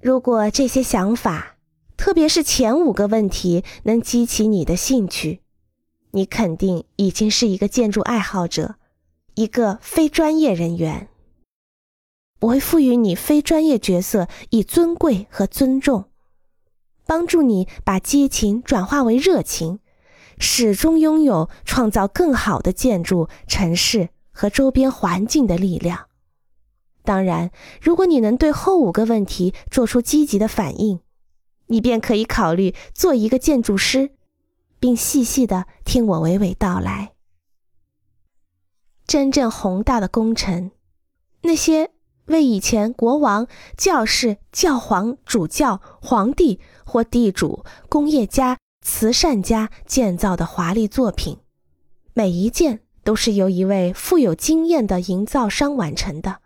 如果这些想法，特别是前五个问题，能激起你的兴趣，你肯定已经是一个建筑爱好者，一个非专业人员。我会赋予你非专业角色以尊贵和尊重，帮助你把激情转化为热情，始终拥有创造更好的建筑、城市和周边环境的力量。当然，如果你能对后五个问题做出积极的反应，你便可以考虑做一个建筑师，并细细的听我娓娓道来。真正宏大的工程，那些为以前国王、教士、教皇、主教、皇帝或地主、工业家、慈善家建造的华丽作品，每一件都是由一位富有经验的营造商完成的。